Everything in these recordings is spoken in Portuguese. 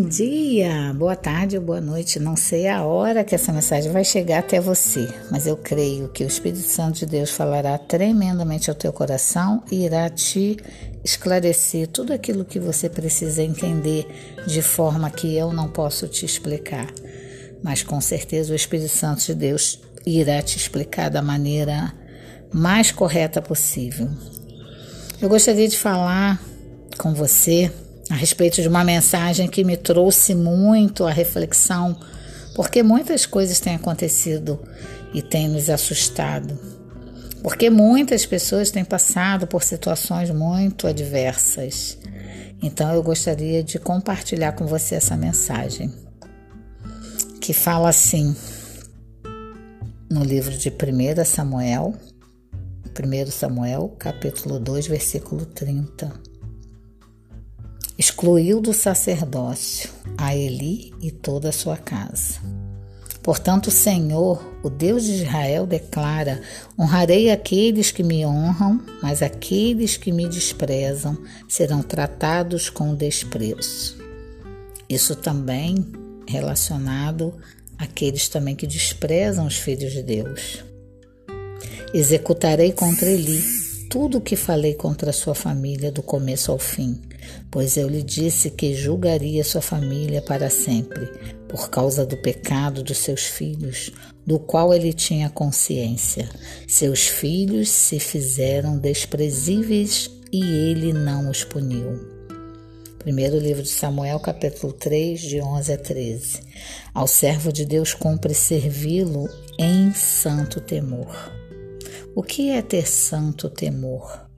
Bom dia, boa tarde ou boa noite. Não sei a hora que essa mensagem vai chegar até você, mas eu creio que o Espírito Santo de Deus falará tremendamente ao teu coração e irá te esclarecer tudo aquilo que você precisa entender de forma que eu não posso te explicar. Mas com certeza o Espírito Santo de Deus irá te explicar da maneira mais correta possível. Eu gostaria de falar com você a respeito de uma mensagem que me trouxe muito a reflexão, porque muitas coisas têm acontecido e têm nos assustado. Porque muitas pessoas têm passado por situações muito adversas. Então eu gostaria de compartilhar com você essa mensagem, que fala assim, no livro de 1 Samuel, 1 Samuel, capítulo 2, versículo 30 excluiu do sacerdócio a Eli e toda a sua casa. Portanto, o Senhor, o Deus de Israel, declara: Honrarei aqueles que me honram, mas aqueles que me desprezam serão tratados com desprezo. Isso também relacionado àqueles também que desprezam os filhos de Deus. Executarei contra Eli tudo o que falei contra sua família do começo ao fim, pois eu lhe disse que julgaria sua família para sempre, por causa do pecado dos seus filhos, do qual ele tinha consciência. Seus filhos se fizeram desprezíveis e ele não os puniu. Primeiro livro de Samuel, capítulo 3, de 11 a 13. Ao servo de Deus cumpre servi-lo em santo temor. O que é ter santo temor?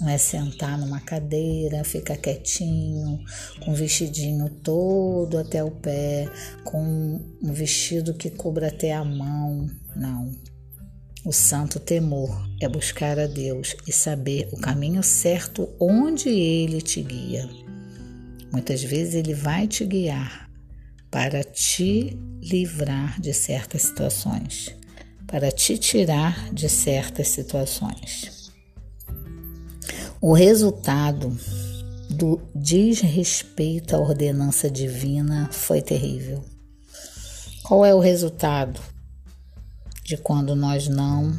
Não é sentar numa cadeira, ficar quietinho, com o vestidinho todo até o pé, com um vestido que cubra até a mão. Não. O santo temor é buscar a Deus e saber o caminho certo onde Ele te guia. Muitas vezes Ele vai te guiar para te livrar de certas situações, para te tirar de certas situações. O resultado do desrespeito à ordenança divina foi terrível. Qual é o resultado de quando nós não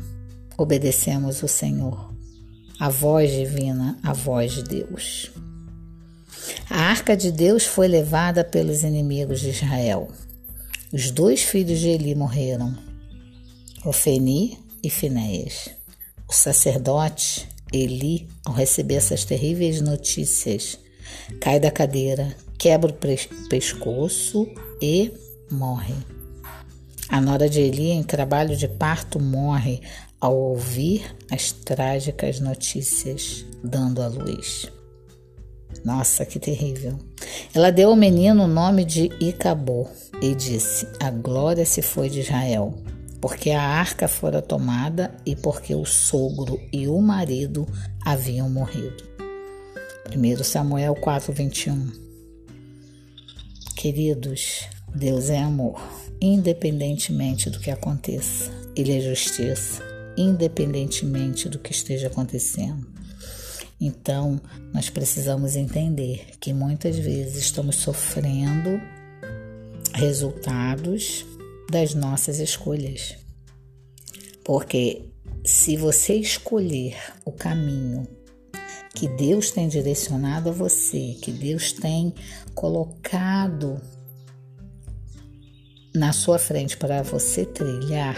obedecemos o Senhor? A voz divina, a voz de Deus. A arca de Deus foi levada pelos inimigos de Israel. Os dois filhos de Eli morreram, Ofeni e Finéias. O sacerdote Eli, ao receber essas terríveis notícias, cai da cadeira, quebra o pescoço e morre. A nora de Eli, em trabalho de parto, morre ao ouvir as trágicas notícias, dando à luz. Nossa, que terrível. Ela deu ao menino o nome de Icabô e disse: A glória se foi de Israel porque a arca fora tomada e porque o sogro e o marido haviam morrido. 1 Samuel 4:21 Queridos, Deus é amor, independentemente do que aconteça. Ele é justiça, independentemente do que esteja acontecendo. Então, nós precisamos entender que muitas vezes estamos sofrendo resultados das nossas escolhas. Porque se você escolher o caminho que Deus tem direcionado a você, que Deus tem colocado na sua frente para você trilhar,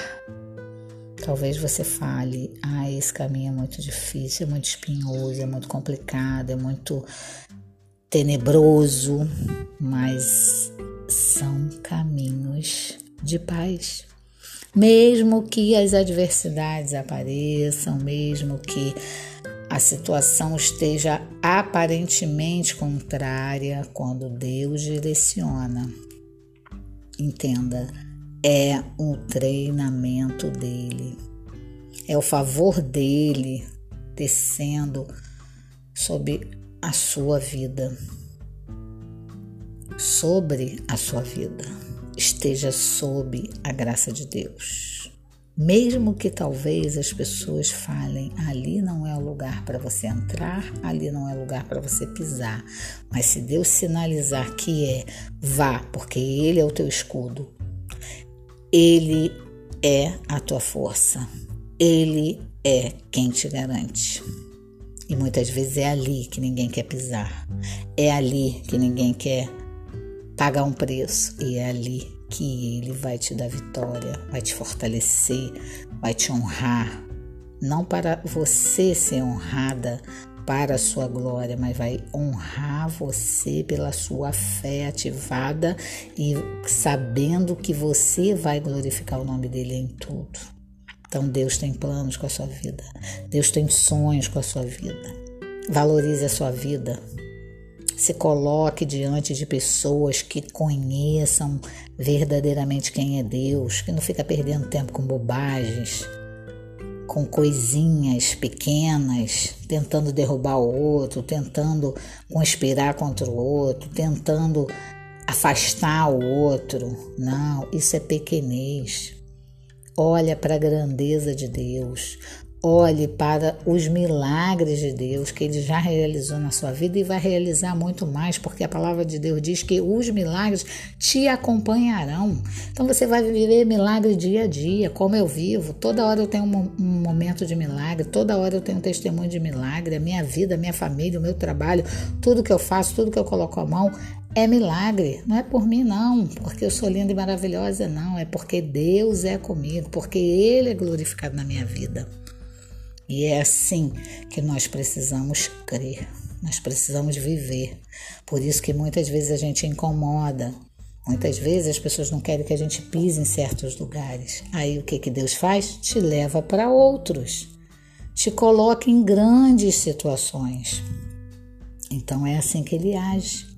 talvez você fale: ah, esse caminho é muito difícil, é muito espinhoso, é muito complicado, é muito tenebroso, mas de paz. Mesmo que as adversidades apareçam, mesmo que a situação esteja aparentemente contrária, quando Deus direciona, entenda, é um treinamento dele, é o favor dele descendo sobre a sua vida, sobre a sua vida esteja sob a graça de Deus. Mesmo que talvez as pessoas falem, ali não é o lugar para você entrar, ali não é o lugar para você pisar. Mas se Deus sinalizar que é, vá, porque Ele é o teu escudo, Ele é a tua força, Ele é quem te garante. E muitas vezes é ali que ninguém quer pisar, é ali que ninguém quer pagar um preço, e é ali que Ele vai te dar vitória, vai te fortalecer, vai te honrar. Não para você ser honrada para a sua glória, mas vai honrar você pela sua fé ativada e sabendo que você vai glorificar o nome dele em tudo. Então Deus tem planos com a sua vida. Deus tem sonhos com a sua vida. Valorize a sua vida. Se coloque diante de pessoas que conheçam verdadeiramente quem é Deus, que não fica perdendo tempo com bobagens, com coisinhas pequenas, tentando derrubar o outro, tentando conspirar contra o outro, tentando afastar o outro. Não, isso é pequenez. Olha para a grandeza de Deus. Olhe para os milagres de Deus que ele já realizou na sua vida e vai realizar muito mais, porque a palavra de Deus diz que os milagres te acompanharão. Então você vai viver milagre dia a dia, como eu vivo. Toda hora eu tenho um, um momento de milagre, toda hora eu tenho um testemunho de milagre. A minha vida, a minha família, o meu trabalho, tudo que eu faço, tudo que eu coloco a mão é milagre. Não é por mim, não, porque eu sou linda e maravilhosa, não. É porque Deus é comigo, porque Ele é glorificado na minha vida. E é assim que nós precisamos crer, nós precisamos viver. Por isso que muitas vezes a gente incomoda, muitas vezes as pessoas não querem que a gente pise em certos lugares. Aí o que, que Deus faz? Te leva para outros, te coloca em grandes situações. Então é assim que ele age.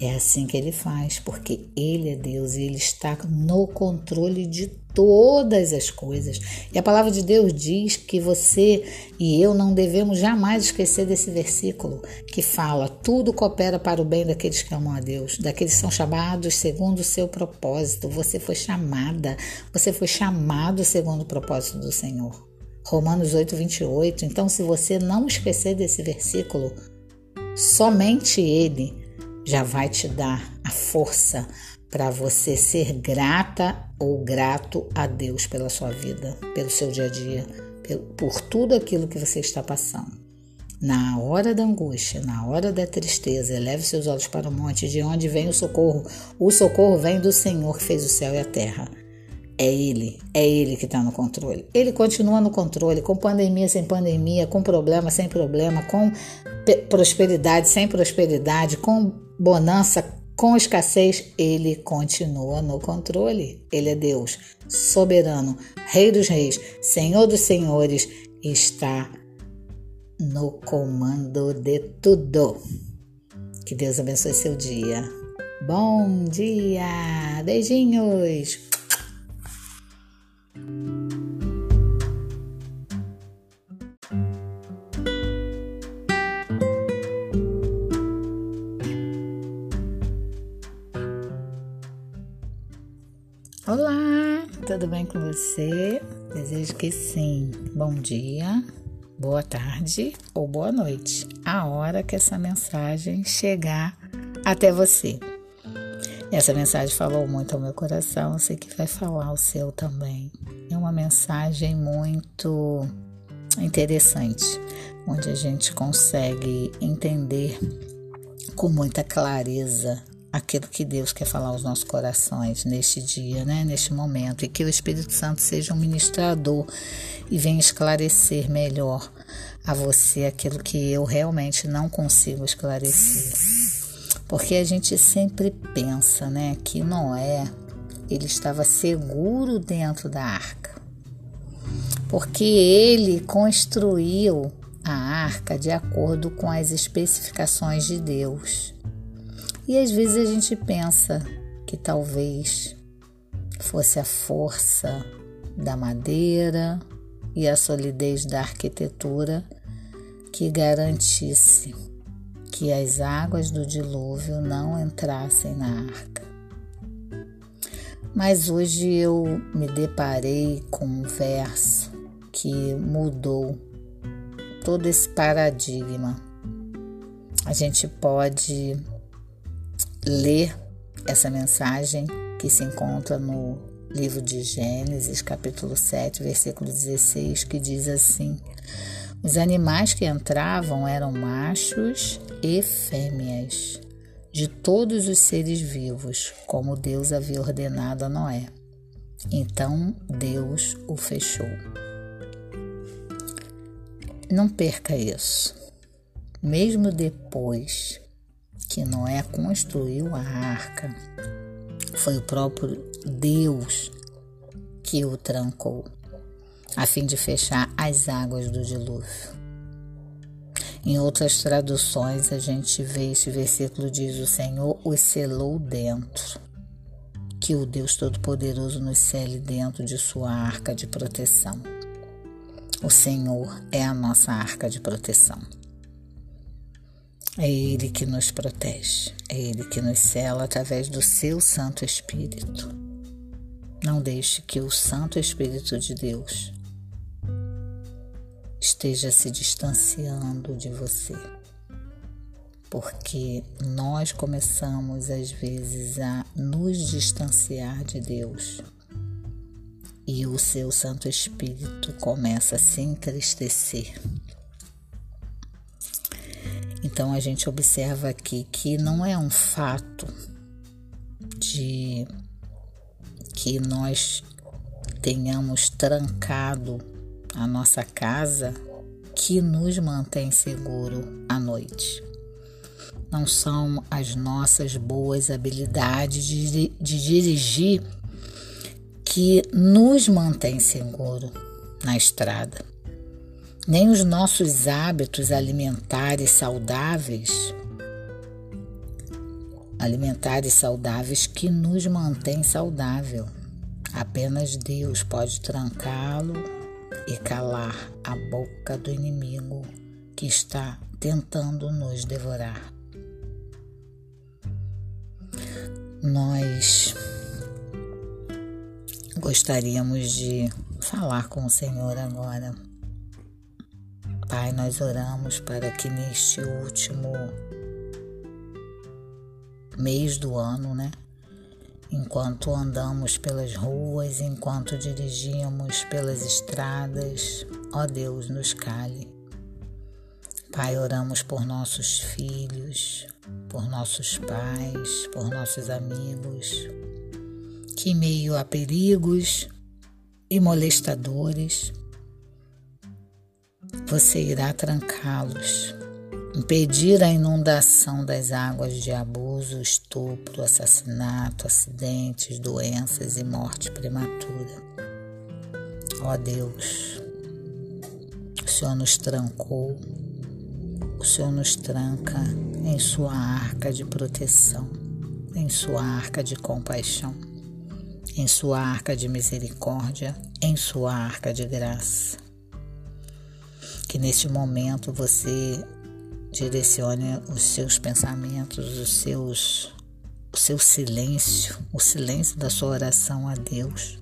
É assim que ele faz, porque ele é Deus e ele está no controle de todas as coisas. E a palavra de Deus diz que você e eu não devemos jamais esquecer desse versículo que fala: tudo coopera para o bem daqueles que amam a Deus, daqueles que são chamados segundo o seu propósito. Você foi chamada, você foi chamado segundo o propósito do Senhor. Romanos 8, 28. Então, se você não esquecer desse versículo, somente ele já vai te dar a força para você ser grata ou grato a Deus pela sua vida, pelo seu dia a dia, por tudo aquilo que você está passando. Na hora da angústia, na hora da tristeza, eleve seus olhos para o monte, de onde vem o socorro. O socorro vem do Senhor que fez o céu e a terra. É Ele, é Ele que está no controle. Ele continua no controle, com pandemia sem pandemia, com problema sem problema, com prosperidade sem prosperidade, com bonança com escassez, Ele continua no controle. Ele é Deus, soberano, Rei dos Reis, Senhor dos Senhores, está no comando de tudo. Que Deus abençoe seu dia. Bom dia! Beijinhos! Você? Desejo que sim. Bom dia, boa tarde ou boa noite, a hora que essa mensagem chegar até você. Essa mensagem falou muito ao meu coração, eu sei que vai falar o seu também. É uma mensagem muito interessante, onde a gente consegue entender com muita clareza aquilo que Deus quer falar aos nossos corações neste dia, né, neste momento, e que o Espírito Santo seja um ministrador e venha esclarecer melhor a você aquilo que eu realmente não consigo esclarecer. Porque a gente sempre pensa, né, que Noé ele estava seguro dentro da arca. Porque ele construiu a arca de acordo com as especificações de Deus. E às vezes a gente pensa que talvez fosse a força da madeira e a solidez da arquitetura que garantisse que as águas do dilúvio não entrassem na arca. Mas hoje eu me deparei com um verso que mudou todo esse paradigma. A gente pode ler essa mensagem que se encontra no livro de Gênesis, capítulo 7, versículo 16, que diz assim: Os animais que entravam eram machos e fêmeas, de todos os seres vivos, como Deus havia ordenado a Noé. Então Deus o fechou. Não perca isso. Mesmo depois que Noé construiu a arca, foi o próprio Deus que o trancou, a fim de fechar as águas do dilúvio. Em outras traduções, a gente vê este versículo diz: O Senhor os selou dentro. Que o Deus Todo-Poderoso nos cele dentro de sua arca de proteção. O Senhor é a nossa arca de proteção. É Ele que nos protege, é Ele que nos cela através do seu Santo Espírito. Não deixe que o Santo Espírito de Deus esteja se distanciando de você, porque nós começamos às vezes a nos distanciar de Deus. E o seu Santo Espírito começa a se entristecer então a gente observa aqui que não é um fato de que nós tenhamos trancado a nossa casa que nos mantém seguro à noite. Não são as nossas boas habilidades de, de dirigir que nos mantém seguro na estrada nem os nossos hábitos alimentares saudáveis, alimentares saudáveis que nos mantêm saudável. Apenas Deus pode trancá-lo e calar a boca do inimigo que está tentando nos devorar. Nós gostaríamos de falar com o Senhor agora Pai, nós oramos para que neste último mês do ano, né? Enquanto andamos pelas ruas, enquanto dirigimos pelas estradas, ó Deus, nos cale. Pai, oramos por nossos filhos, por nossos pais, por nossos amigos, que em meio a perigos e molestadores, você irá trancá-los, impedir a inundação das águas de abuso, estupro, assassinato, acidentes, doenças e morte prematura. Ó oh Deus, o Senhor nos trancou, o Senhor nos tranca em Sua arca de proteção, em Sua arca de compaixão, em Sua arca de misericórdia, em Sua arca de graça que neste momento você direcione os seus pensamentos, os seus, o seu silêncio, o silêncio da sua oração a Deus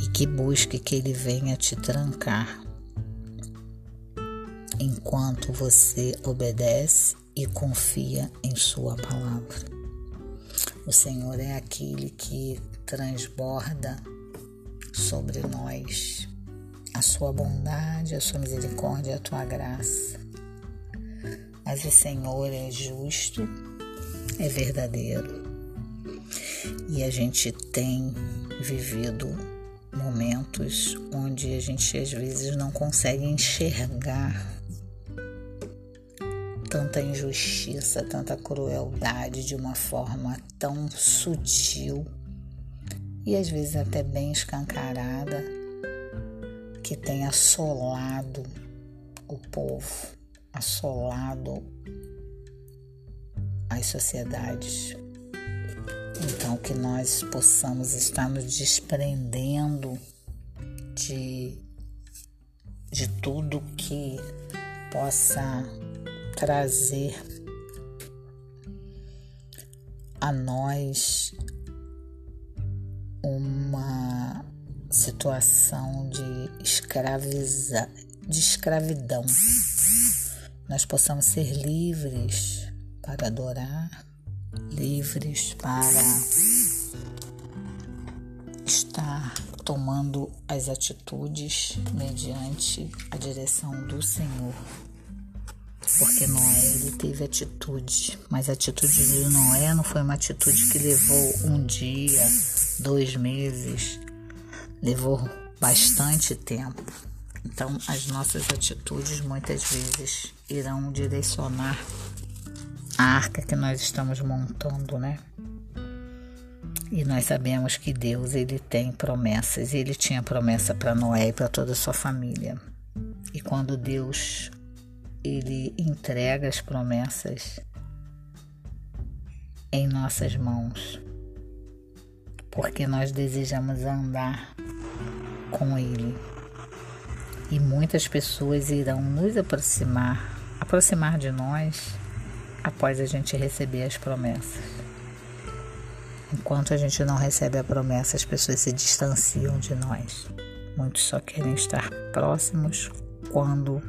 e que busque que Ele venha te trancar enquanto você obedece e confia em Sua palavra. O Senhor é aquele que transborda sobre nós a sua bondade, a sua misericórdia, a tua graça. Mas o Senhor é justo, é verdadeiro. E a gente tem vivido momentos onde a gente às vezes não consegue enxergar tanta injustiça, tanta crueldade de uma forma tão sutil e às vezes até bem escancarada que tem assolado o povo, assolado as sociedades. Então, que nós possamos estar nos desprendendo de, de tudo que possa trazer a nós uma situação de escraviza, de escravidão. Nós possamos ser livres para adorar, livres para estar tomando as atitudes mediante a direção do Senhor. Porque Noé ele teve atitude, mas a atitude de Noé não foi uma atitude que levou um dia, dois meses, levou bastante tempo. Então, as nossas atitudes muitas vezes irão direcionar a arca que nós estamos montando, né? E nós sabemos que Deus ele tem promessas, ele tinha promessa para Noé e para toda a sua família. E quando Deus ele entrega as promessas em nossas mãos, porque nós desejamos andar com ele. E muitas pessoas irão nos aproximar, aproximar de nós após a gente receber as promessas. Enquanto a gente não recebe a promessa, as pessoas se distanciam de nós. Muitos só querem estar próximos quando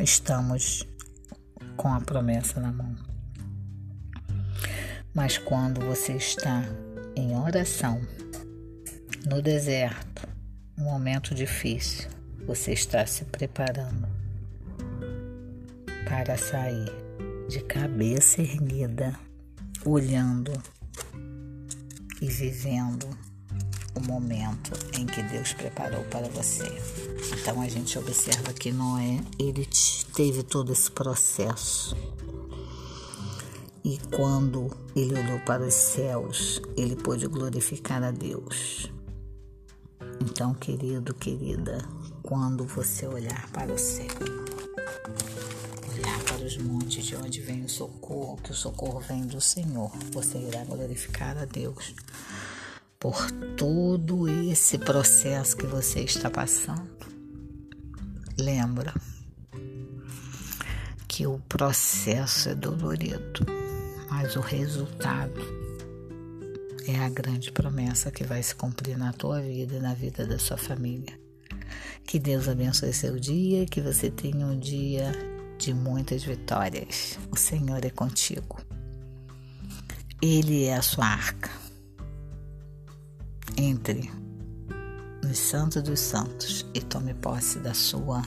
estamos com a promessa na mão. Mas quando você está em oração, no deserto, um momento difícil, você está se preparando para sair de cabeça erguida, olhando e vivendo o momento em que Deus preparou para você. Então a gente observa que Noé, ele teve todo esse processo. E quando ele olhou para os céus, ele pôde glorificar a Deus. Então, querido, querida, quando você olhar para o céu, olhar para os montes de onde vem o socorro, que o socorro vem do Senhor, você irá glorificar a Deus por todo esse processo que você está passando. Lembra que o processo é dolorido, mas o resultado é a grande promessa que vai se cumprir na tua vida e na vida da sua família. Que Deus abençoe seu dia, que você tenha um dia de muitas vitórias. O Senhor é contigo. Ele é a sua arca entre nos santos dos santos e tome posse da sua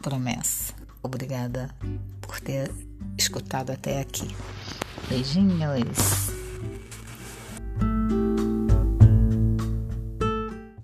promessa. Obrigada por ter escutado até aqui. Beijinhos.